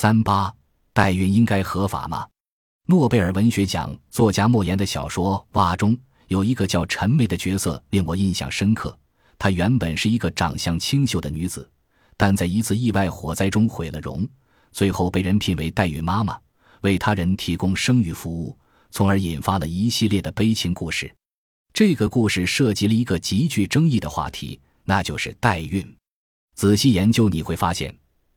三八代孕应该合法吗？诺贝尔文学奖作家莫言的小说《蛙》中有一个叫陈梅的角色令我印象深刻。她原本是一个长相清秀的女子，但在一次意外火灾中毁了容，最后被人聘为代孕妈妈，为他人提供生育服务，从而引发了一系列的悲情故事。这个故事涉及了一个极具争议的话题，那就是代孕。仔细研究你会发现，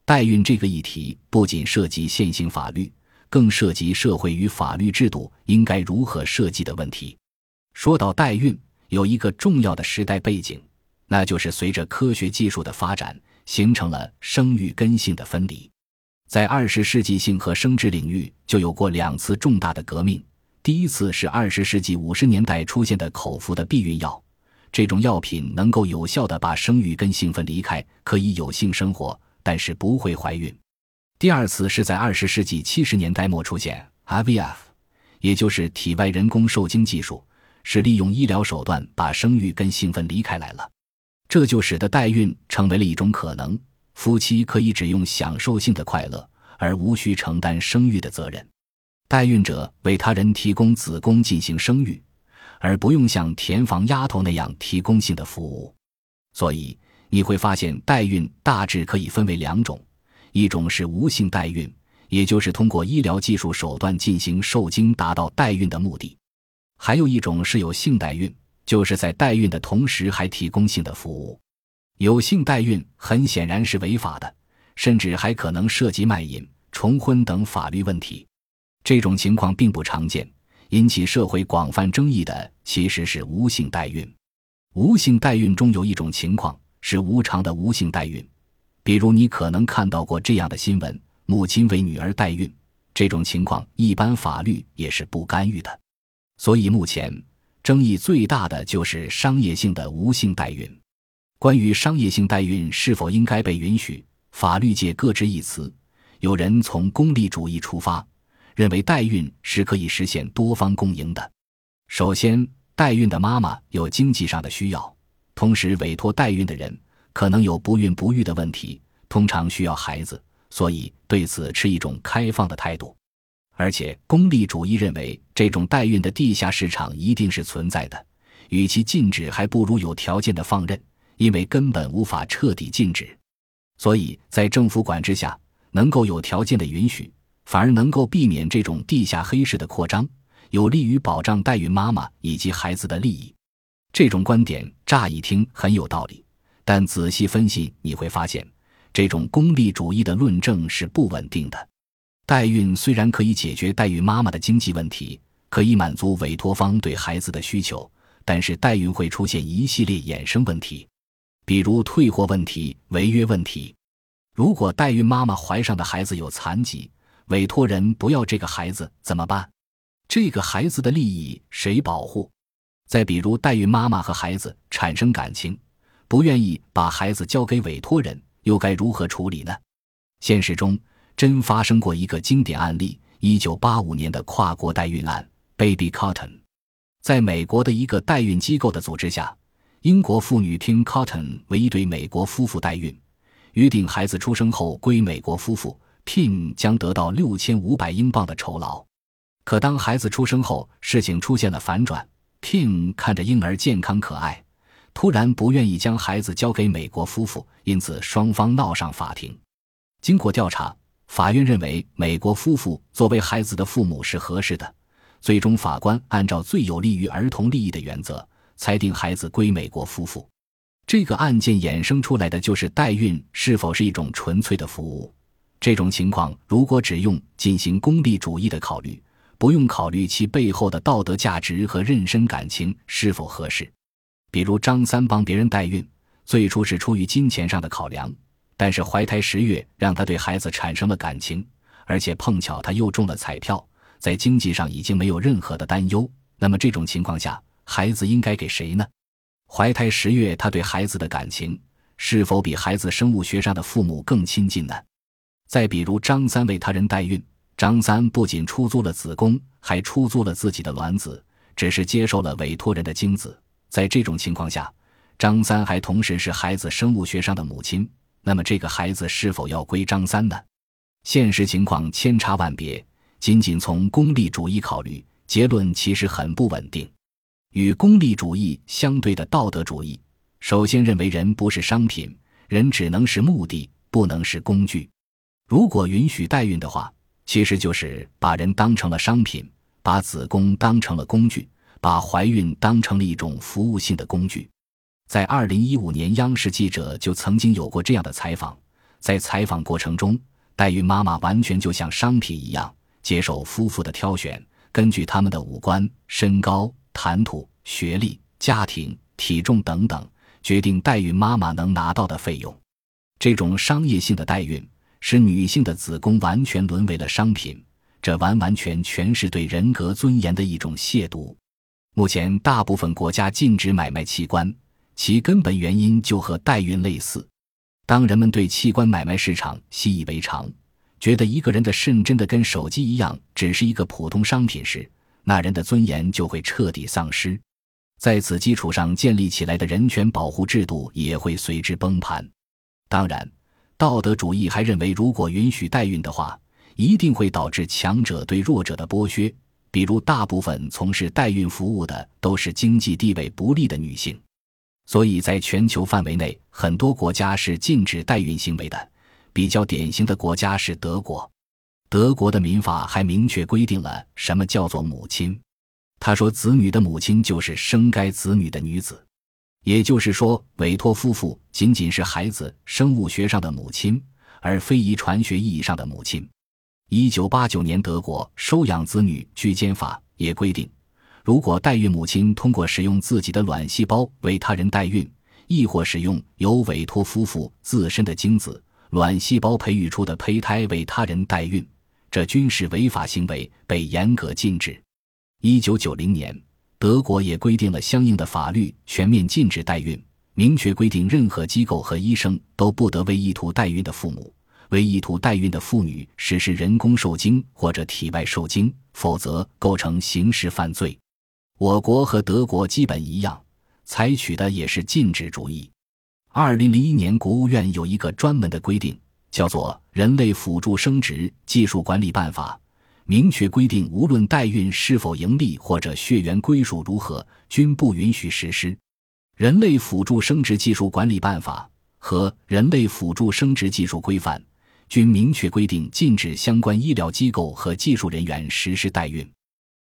代孕这个议题不仅涉及现行法律，更涉及社会与法律制度应该如何设计的问题。说到代孕，有一个重要的时代背景。那就是随着科学技术的发展，形成了生育跟性的分离。在二十世纪性和生殖领域就有过两次重大的革命。第一次是二十世纪五十年代出现的口服的避孕药，这种药品能够有效的把生育跟性分离开，可以有性生活，但是不会怀孕。第二次是在二十世纪七十年代末出现 IVF，也就是体外人工受精技术，是利用医疗手段把生育跟性分离开来了。这就使得代孕成为了一种可能，夫妻可以只用享受性的快乐，而无需承担生育的责任。代孕者为他人提供子宫进行生育，而不用像田房丫头那样提供性的服务。所以你会发现，代孕大致可以分为两种：一种是无性代孕，也就是通过医疗技术手段进行受精，达到代孕的目的；还有一种是有性代孕。就是在代孕的同时还提供性的服务，有性代孕很显然是违法的，甚至还可能涉及卖淫、重婚等法律问题。这种情况并不常见，引起社会广泛争议的其实是无性代孕。无性代孕中有一种情况是无偿的无性代孕，比如你可能看到过这样的新闻：母亲为女儿代孕，这种情况一般法律也是不干预的。所以目前。争议最大的就是商业性的无性代孕。关于商业性代孕是否应该被允许，法律界各执一词。有人从功利主义出发，认为代孕是可以实现多方共赢的。首先，代孕的妈妈有经济上的需要，同时委托代孕的人可能有不孕不育的问题，通常需要孩子，所以对此持一种开放的态度。而且，功利主义认为这种代孕的地下市场一定是存在的，与其禁止，还不如有条件的放任，因为根本无法彻底禁止。所以在政府管制下，能够有条件的允许，反而能够避免这种地下黑市的扩张，有利于保障代孕妈妈以及孩子的利益。这种观点乍一听很有道理，但仔细分析你会发现，这种功利主义的论证是不稳定的。代孕虽然可以解决代孕妈妈的经济问题，可以满足委托方对孩子的需求，但是代孕会出现一系列衍生问题，比如退货问题、违约问题。如果代孕妈妈怀上的孩子有残疾，委托人不要这个孩子怎么办？这个孩子的利益谁保护？再比如代孕妈妈和孩子产生感情，不愿意把孩子交给委托人，又该如何处理呢？现实中。真发生过一个经典案例：一九八五年的跨国代孕案 “Baby Cotton”。在美国的一个代孕机构的组织下，英国妇女 Tim Cotton 为一对美国夫妇代孕，约定孩子出生后归美国夫妇，Tim 将得到六千五百英镑的酬劳。可当孩子出生后，事情出现了反转。Tim 看着婴儿健康可爱，突然不愿意将孩子交给美国夫妇，因此双方闹上法庭。经过调查。法院认为，美国夫妇作为孩子的父母是合适的。最终，法官按照最有利于儿童利益的原则，裁定孩子归美国夫妇。这个案件衍生出来的就是代孕是否是一种纯粹的服务。这种情况，如果只用进行功利主义的考虑，不用考虑其背后的道德价值和妊娠感情是否合适，比如张三帮别人代孕，最初是出于金钱上的考量。但是怀胎十月让他对孩子产生了感情，而且碰巧他又中了彩票，在经济上已经没有任何的担忧。那么这种情况下，孩子应该给谁呢？怀胎十月他对孩子的感情是否比孩子生物学上的父母更亲近呢？再比如张三为他人代孕，张三不仅出租了子宫，还出租了自己的卵子，只是接受了委托人的精子。在这种情况下，张三还同时是孩子生物学上的母亲。那么这个孩子是否要归张三呢？现实情况千差万别，仅仅从功利主义考虑，结论其实很不稳定。与功利主义相对的道德主义，首先认为人不是商品，人只能是目的，不能是工具。如果允许代孕的话，其实就是把人当成了商品，把子宫当成了工具，把怀孕当成了一种服务性的工具。在二零一五年，央视记者就曾经有过这样的采访，在采访过程中，代孕妈妈完全就像商品一样，接受夫妇的挑选，根据他们的五官、身高。谈吐、学历、家庭、体重等等，决定代孕妈妈能拿到的费用。这种商业性的代孕，使女性的子宫完全沦为了商品，这完完全全是对人格尊严的一种亵渎。目前，大部分国家禁止买卖器官，其根本原因就和代孕类似。当人们对器官买卖市场习以为常，觉得一个人的肾真的跟手机一样，只是一个普通商品时，那人的尊严就会彻底丧失，在此基础上建立起来的人权保护制度也会随之崩盘。当然，道德主义还认为，如果允许代孕的话，一定会导致强者对弱者的剥削。比如，大部分从事代孕服务的都是经济地位不利的女性，所以在全球范围内，很多国家是禁止代孕行为的。比较典型的国家是德国。德国的民法还明确规定了什么叫做母亲。他说，子女的母亲就是生该子女的女子，也就是说，委托夫妇仅仅是孩子生物学上的母亲，而非遗传学意义上的母亲。一九八九年，德国收养子女居间法也规定，如果代孕母亲通过使用自己的卵细胞为他人代孕，亦或使用由委托夫妇自身的精子、卵细胞培育出的胚胎为他人代孕。这均是违法行为，被严格禁止。一九九零年，德国也规定了相应的法律，全面禁止代孕，明确规定任何机构和医生都不得为意图代孕的父母、为意图代孕的妇女实施人工受精或者体外受精，否则构成刑事犯罪。我国和德国基本一样，采取的也是禁止主义。二零零一年，国务院有一个专门的规定。叫做《人类辅助生殖技术管理办法》，明确规定，无论代孕是否盈利或者血缘归属如何，均不允许实施。《人类辅助生殖技术管理办法》和《人类辅助生殖技术规范》均明确规定，禁止相关医疗机构和技术人员实施代孕。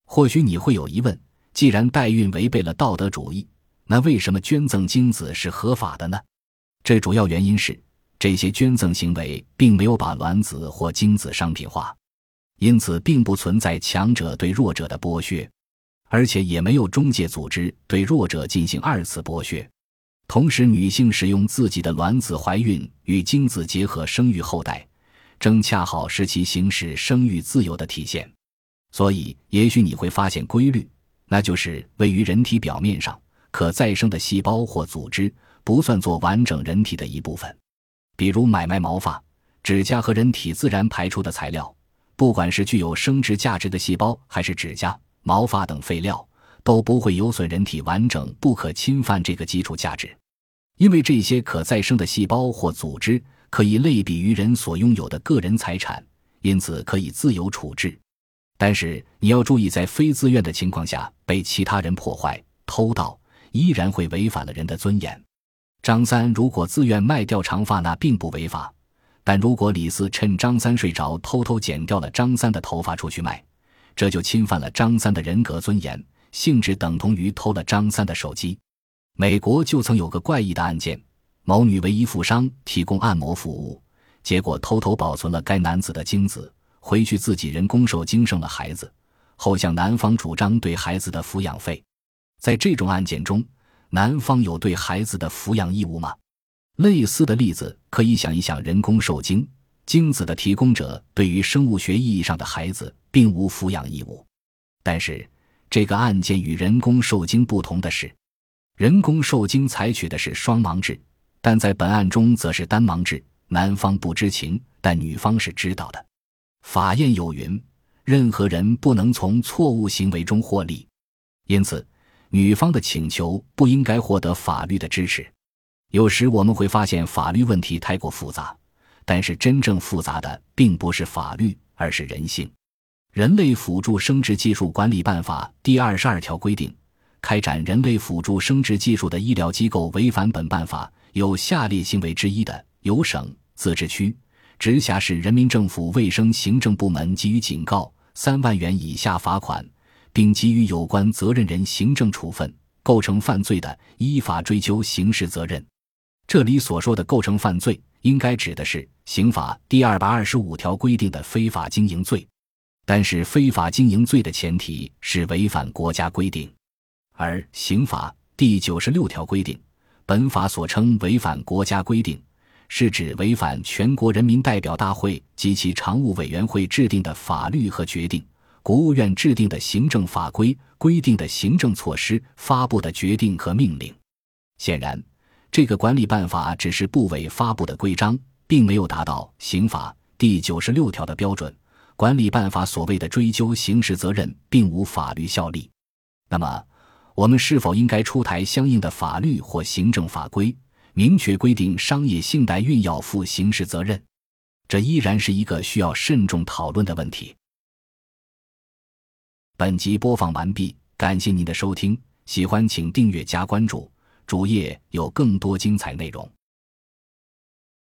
或许你会有疑问：既然代孕违背了道德主义，那为什么捐赠精子是合法的呢？这主要原因是。这些捐赠行为并没有把卵子或精子商品化，因此并不存在强者对弱者的剥削，而且也没有中介组织对弱者进行二次剥削。同时，女性使用自己的卵子怀孕与精子结合生育后代，正恰好是其行使生育自由的体现。所以，也许你会发现规律，那就是位于人体表面上可再生的细胞或组织不算作完整人体的一部分。比如买卖毛发、指甲和人体自然排出的材料，不管是具有生殖价值的细胞，还是指甲、毛发等废料，都不会有损人体完整不可侵犯这个基础价值。因为这些可再生的细胞或组织可以类比于人所拥有的个人财产，因此可以自由处置。但是你要注意，在非自愿的情况下被其他人破坏、偷盗，依然会违反了人的尊严。张三如果自愿卖掉长发，那并不违法；但如果李四趁张三睡着，偷偷剪掉了张三的头发出去卖，这就侵犯了张三的人格尊严，性质等同于偷了张三的手机。美国就曾有个怪异的案件：某女为一富商提供按摩服务，结果偷偷保存了该男子的精子，回去自己人工受精生了孩子，后向男方主张对孩子的抚养费。在这种案件中，男方有对孩子的抚养义务吗？类似的例子可以想一想：人工受精精子的提供者对于生物学意义上的孩子并无抚养义务。但是，这个案件与人工受精不同的是，人工受精采取的是双盲制，但在本案中则是单盲制。男方不知情，但女方是知道的。法院有云：任何人不能从错误行为中获利，因此。女方的请求不应该获得法律的支持。有时我们会发现法律问题太过复杂，但是真正复杂的并不是法律，而是人性。《人类辅助生殖技术管理办法》第二十二条规定，开展人类辅助生殖技术的医疗机构违反本办法有下列行为之一的，由省、自治区、直辖市人民政府卫生行政部门给予警告三万元以下罚款，并给予有关责任人行政处分；构成犯罪的，依法追究刑事责任。这里所说的构成犯罪，应该指的是刑法第二百二十五条规定的非法经营罪。但是，非法经营罪的前提是违反国家规定，而刑法第九十六条规定，本法所称违反国家规定，是指违反全国人民代表大会及其常务委员会制定的法律和决定，国务院制定的行政法规规定的行政措施，发布的决定和命令。显然。这个管理办法只是部委发布的规章，并没有达到刑法第九十六条的标准。管理办法所谓的追究刑事责任，并无法律效力。那么，我们是否应该出台相应的法律或行政法规，明确规定商业性代孕要负刑事责任？这依然是一个需要慎重讨论的问题。本集播放完毕，感谢您的收听，喜欢请订阅加关注。主页有更多精彩内容。